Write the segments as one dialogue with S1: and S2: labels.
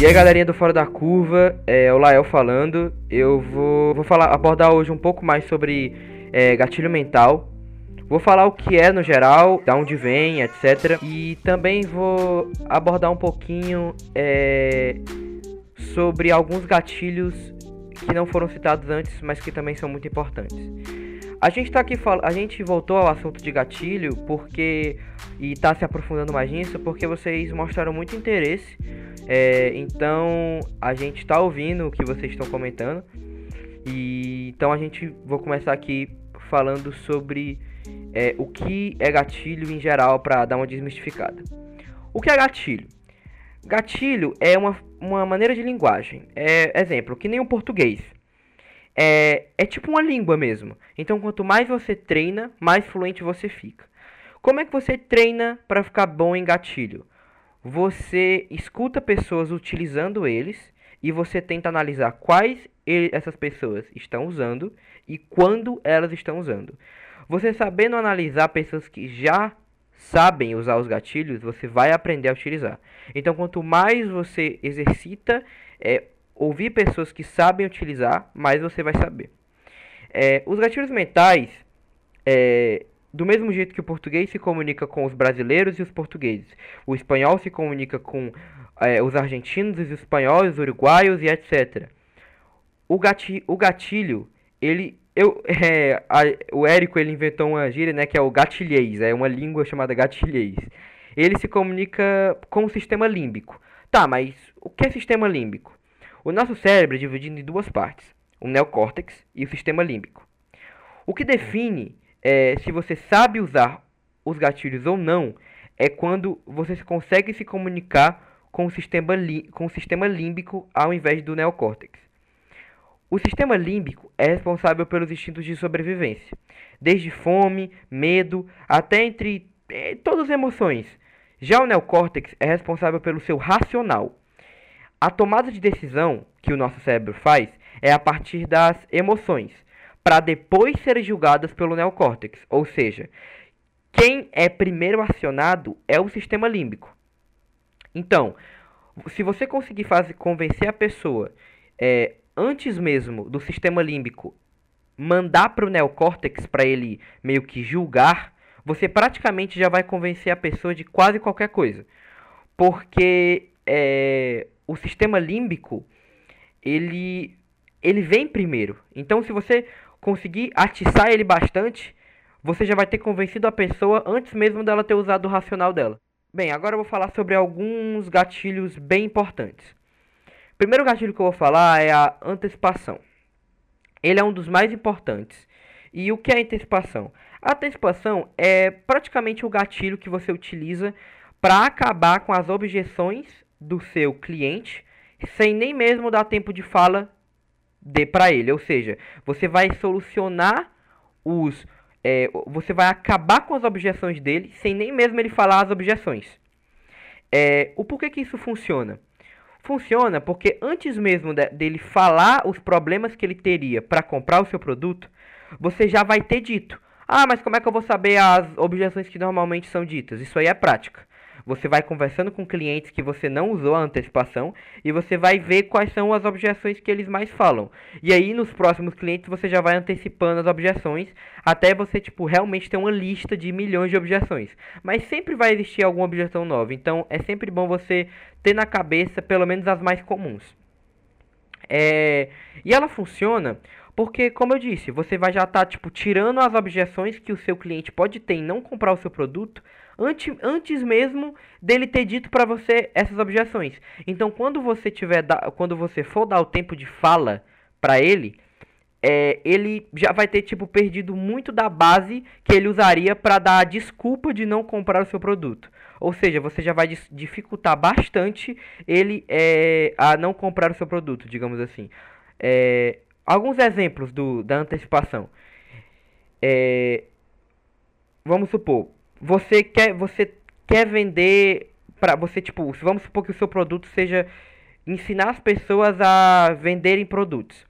S1: E aí galerinha do Fora da Curva, é o Lael falando. Eu vou, vou falar, abordar hoje um pouco mais sobre é, gatilho mental. Vou falar o que é no geral, da onde vem, etc. E também vou abordar um pouquinho é, sobre alguns gatilhos que não foram citados antes, mas que também são muito importantes. A gente tá aqui a gente voltou ao assunto de gatilho porque e tá se aprofundando mais nisso porque vocês mostraram muito interesse é, então a gente está ouvindo o que vocês estão comentando. E então a gente vou começar aqui falando sobre é, o que é gatilho em geral para dar uma desmistificada. O que é gatilho? Gatilho é uma, uma maneira de linguagem. É, exemplo, que nem o português. É, é tipo uma língua mesmo. Então, quanto mais você treina, mais fluente você fica. Como é que você treina para ficar bom em gatilho? você escuta pessoas utilizando eles e você tenta analisar quais essas pessoas estão usando e quando elas estão usando. Você sabendo analisar pessoas que já sabem usar os gatilhos, você vai aprender a utilizar. Então, quanto mais você exercita é, ouvir pessoas que sabem utilizar, mais você vai saber. É, os gatilhos mentais, é, do mesmo jeito que o português se comunica com os brasileiros e os portugueses, o espanhol se comunica com é, os argentinos, os espanhóis, os uruguaios e etc. O gatilho, o gatilho ele, eu, é, a, o Érico ele inventou uma gíria, né, que é o gatilhês, é uma língua chamada gatilhês. Ele se comunica com o sistema límbico. Tá, mas o que é sistema límbico? O nosso cérebro é dividido em duas partes, o neocórtex e o sistema límbico. O que define é, se você sabe usar os gatilhos ou não, é quando você consegue se comunicar com o sistema, com o sistema límbico ao invés do neocórtex. O sistema límbico é responsável pelos instintos de sobrevivência, desde fome, medo, até entre é, todas as emoções. Já o neocórtex é responsável pelo seu racional. A tomada de decisão que o nosso cérebro faz é a partir das emoções para depois serem julgadas pelo neocórtex. Ou seja, quem é primeiro acionado é o sistema límbico. Então, se você conseguir fazer, convencer a pessoa é, antes mesmo do sistema límbico mandar para o neocórtex para ele meio que julgar, você praticamente já vai convencer a pessoa de quase qualquer coisa. Porque é, o sistema límbico ele, ele vem primeiro. Então, se você conseguir atiçar ele bastante, você já vai ter convencido a pessoa antes mesmo dela ter usado o racional dela. Bem, agora eu vou falar sobre alguns gatilhos bem importantes. O primeiro gatilho que eu vou falar é a antecipação. Ele é um dos mais importantes. E o que é antecipação? A antecipação é praticamente o gatilho que você utiliza para acabar com as objeções do seu cliente sem nem mesmo dar tempo de fala dê para ele. Ou seja, você vai solucionar os. É, você vai acabar com as objeções dele sem nem mesmo ele falar as objeções. É, o porquê que isso funciona? Funciona porque antes mesmo de, dele falar os problemas que ele teria para comprar o seu produto, você já vai ter dito: Ah, mas como é que eu vou saber as objeções que normalmente são ditas? Isso aí é prática. Você vai conversando com clientes que você não usou a antecipação e você vai ver quais são as objeções que eles mais falam. E aí nos próximos clientes você já vai antecipando as objeções até você tipo realmente ter uma lista de milhões de objeções. Mas sempre vai existir alguma objeção nova, então é sempre bom você ter na cabeça pelo menos as mais comuns. É... E ela funciona porque, como eu disse, você vai já estar tá, tipo tirando as objeções que o seu cliente pode ter em não comprar o seu produto antes, antes mesmo dele ter dito para você essas objeções. Então, quando você tiver quando você for dar o tempo de fala para ele, é, ele já vai ter tipo perdido muito da base que ele usaria para dar a desculpa de não comprar o seu produto. Ou seja, você já vai dificultar bastante ele é, a não comprar o seu produto, digamos assim. É, alguns exemplos do, da antecipação. É, vamos supor, você quer você quer vender para você tipo, vamos supor que o seu produto seja ensinar as pessoas a venderem produtos.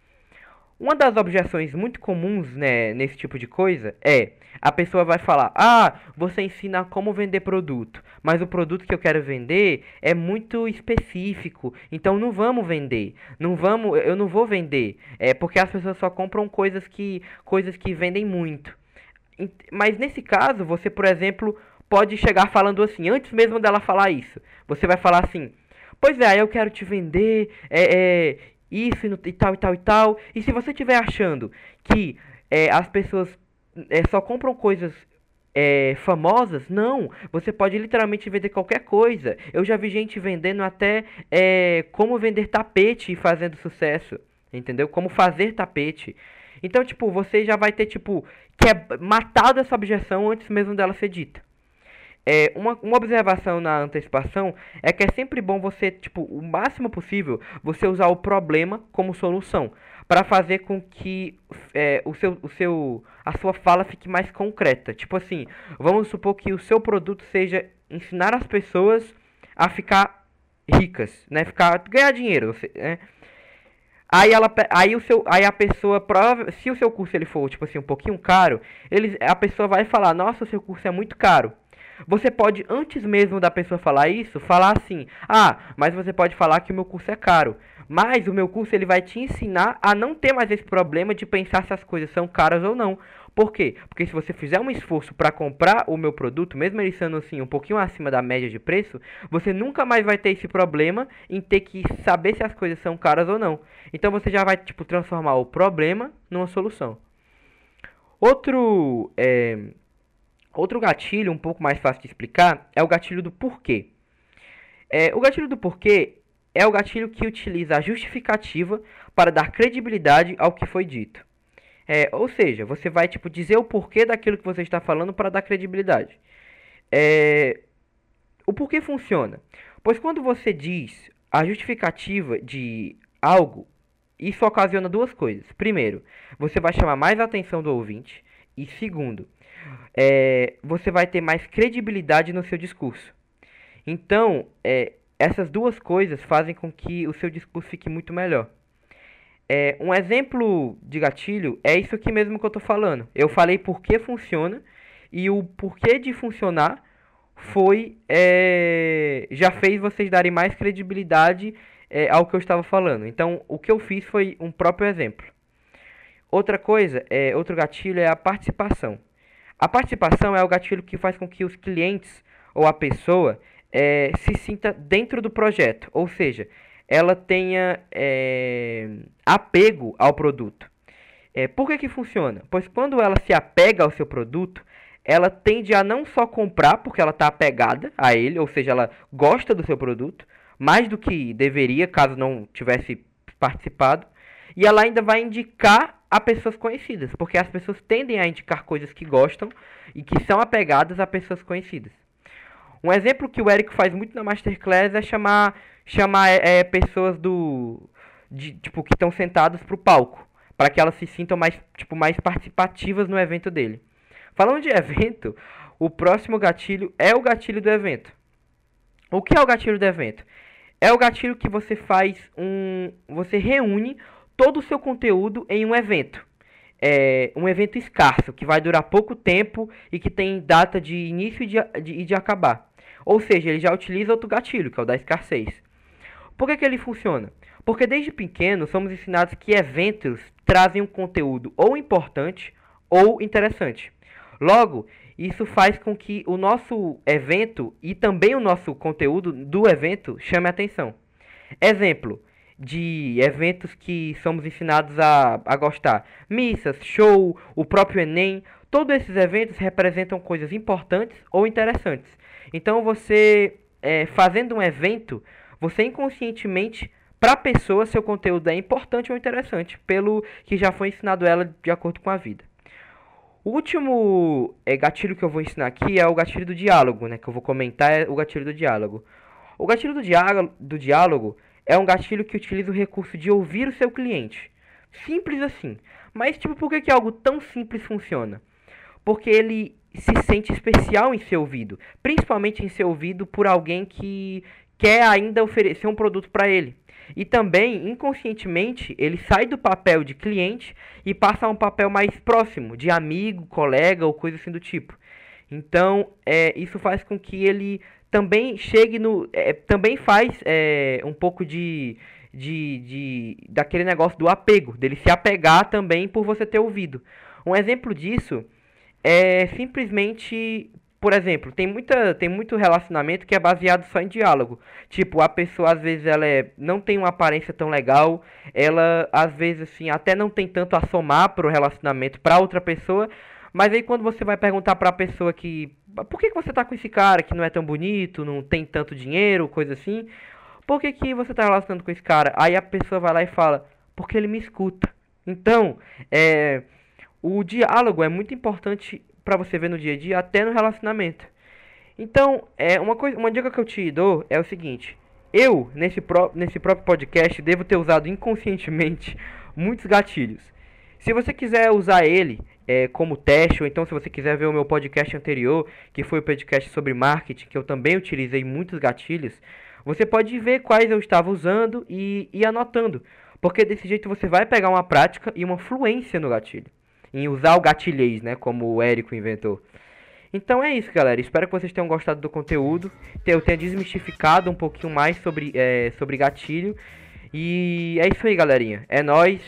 S1: Uma das objeções muito comuns né, nesse tipo de coisa é a pessoa vai falar: Ah, você ensina como vender produto, mas o produto que eu quero vender é muito específico, então não vamos vender. Não vamos, eu não vou vender. É porque as pessoas só compram coisas que coisas que vendem muito. Mas nesse caso, você, por exemplo, pode chegar falando assim, antes mesmo dela falar isso. Você vai falar assim: Pois é, eu quero te vender é, é, isso e tal e tal e tal. E se você estiver achando que é, as pessoas é, só compram coisas é, famosas, não. Você pode literalmente vender qualquer coisa. Eu já vi gente vendendo até é, como vender tapete e fazendo sucesso. Entendeu? Como fazer tapete. Então, tipo, você já vai ter, tipo, que é matado essa objeção antes mesmo dela ser dita. É, uma, uma observação na antecipação é que é sempre bom você, tipo, o máximo possível, você usar o problema como solução para fazer com que é, o seu, o seu, a sua fala fique mais concreta. Tipo assim, vamos supor que o seu produto seja ensinar as pessoas a ficar ricas, né? Ficar ganhar dinheiro, né? Aí ela, aí o seu, aí a pessoa prova, se o seu curso ele for tipo assim um pouquinho caro, ele, a pessoa vai falar, nossa, o seu curso é muito caro. Você pode, antes mesmo da pessoa falar isso, falar assim: Ah, mas você pode falar que o meu curso é caro. Mas o meu curso ele vai te ensinar a não ter mais esse problema de pensar se as coisas são caras ou não. Por quê? Porque se você fizer um esforço para comprar o meu produto, mesmo ele sendo assim um pouquinho acima da média de preço, você nunca mais vai ter esse problema em ter que saber se as coisas são caras ou não. Então você já vai tipo transformar o problema numa solução. Outro é, Outro gatilho um pouco mais fácil de explicar é o gatilho do porquê. É, o gatilho do porquê é o gatilho que utiliza a justificativa para dar credibilidade ao que foi dito. É, ou seja, você vai tipo dizer o porquê daquilo que você está falando para dar credibilidade. É, o porquê funciona? Pois quando você diz a justificativa de algo, isso ocasiona duas coisas. Primeiro, você vai chamar mais atenção do ouvinte. E segundo, é, você vai ter mais credibilidade no seu discurso. Então, é, essas duas coisas fazem com que o seu discurso fique muito melhor. É, um exemplo de gatilho é isso aqui mesmo que eu estou falando. Eu falei por que funciona e o porquê de funcionar foi é, já fez vocês darem mais credibilidade é, ao que eu estava falando. Então, o que eu fiz foi um próprio exemplo. Outra coisa, é, outro gatilho é a participação. A participação é o gatilho que faz com que os clientes ou a pessoa é, se sinta dentro do projeto, ou seja, ela tenha é, apego ao produto. É, por que, que funciona? Pois quando ela se apega ao seu produto, ela tende a não só comprar porque ela está apegada a ele, ou seja, ela gosta do seu produto, mais do que deveria caso não tivesse participado, e ela ainda vai indicar a pessoas conhecidas, porque as pessoas tendem a indicar coisas que gostam e que são apegadas a pessoas conhecidas. Um exemplo que o Eric faz muito na Masterclass é chamar, chamar é, pessoas do de, tipo que estão sentados para o palco, para que elas se sintam mais tipo mais participativas no evento dele. Falando de evento, o próximo gatilho é o gatilho do evento. O que é o gatilho do evento? É o gatilho que você faz um, você reúne todo o seu conteúdo em um evento. É um evento escasso, que vai durar pouco tempo e que tem data de início e de, de, de acabar. Ou seja, ele já utiliza outro gatilho, que é o da escassez. Por que, que ele funciona? Porque desde pequeno somos ensinados que eventos trazem um conteúdo ou importante ou interessante. Logo, isso faz com que o nosso evento e também o nosso conteúdo do evento chame atenção. Exemplo, de eventos que somos ensinados a, a gostar. Missas, show, o próprio Enem, todos esses eventos representam coisas importantes ou interessantes. Então você, é, fazendo um evento, você inconscientemente, para a pessoa, seu conteúdo é importante ou interessante, pelo que já foi ensinado ela de acordo com a vida. O último é, gatilho que eu vou ensinar aqui é o gatilho do diálogo, né? Que eu vou comentar é o gatilho do diálogo. O gatilho do do diálogo é um gatilho que utiliza o recurso de ouvir o seu cliente. Simples assim. Mas, tipo, por que, que algo tão simples funciona? Porque ele se sente especial em ser ouvido. Principalmente em ser ouvido por alguém que, quer ainda oferecer um produto para ele. E também, inconscientemente, ele sai do papel de cliente e passa a um papel mais próximo, de amigo, colega ou coisa assim do tipo. Então, é, isso faz com que ele também chegue no. É, também faz é, um pouco de, de, de. daquele negócio do apego, dele se apegar também por você ter ouvido. Um exemplo disso é simplesmente por exemplo, tem, muita, tem muito relacionamento que é baseado só em diálogo. Tipo, a pessoa às vezes ela é, não tem uma aparência tão legal, ela às vezes assim até não tem tanto a somar pro relacionamento para outra pessoa, mas aí quando você vai perguntar para a pessoa que por que, que você tá com esse cara que não é tão bonito, não tem tanto dinheiro, coisa assim, por que, que você tá relacionando com esse cara? Aí a pessoa vai lá e fala, porque ele me escuta. Então, é, o diálogo é muito importante para você ver no dia a dia, até no relacionamento. Então, é uma coisa, uma dica que eu te dou é o seguinte: eu nesse, nesse próprio podcast devo ter usado inconscientemente muitos gatilhos. Se você quiser usar ele é, como teste, ou então se você quiser ver o meu podcast anterior, que foi o podcast sobre marketing, que eu também utilizei muitos gatilhos, você pode ver quais eu estava usando e ir anotando. Porque desse jeito você vai pegar uma prática e uma fluência no gatilho em usar o gatilhês, né? Como o Érico inventou. Então é isso, galera. Espero que vocês tenham gostado do conteúdo. Eu tenha desmistificado um pouquinho mais sobre, é, sobre gatilho. E é isso aí, galerinha. É nós.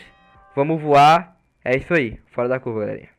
S1: Vamos voar. É isso aí. Fora da curva, galerinha.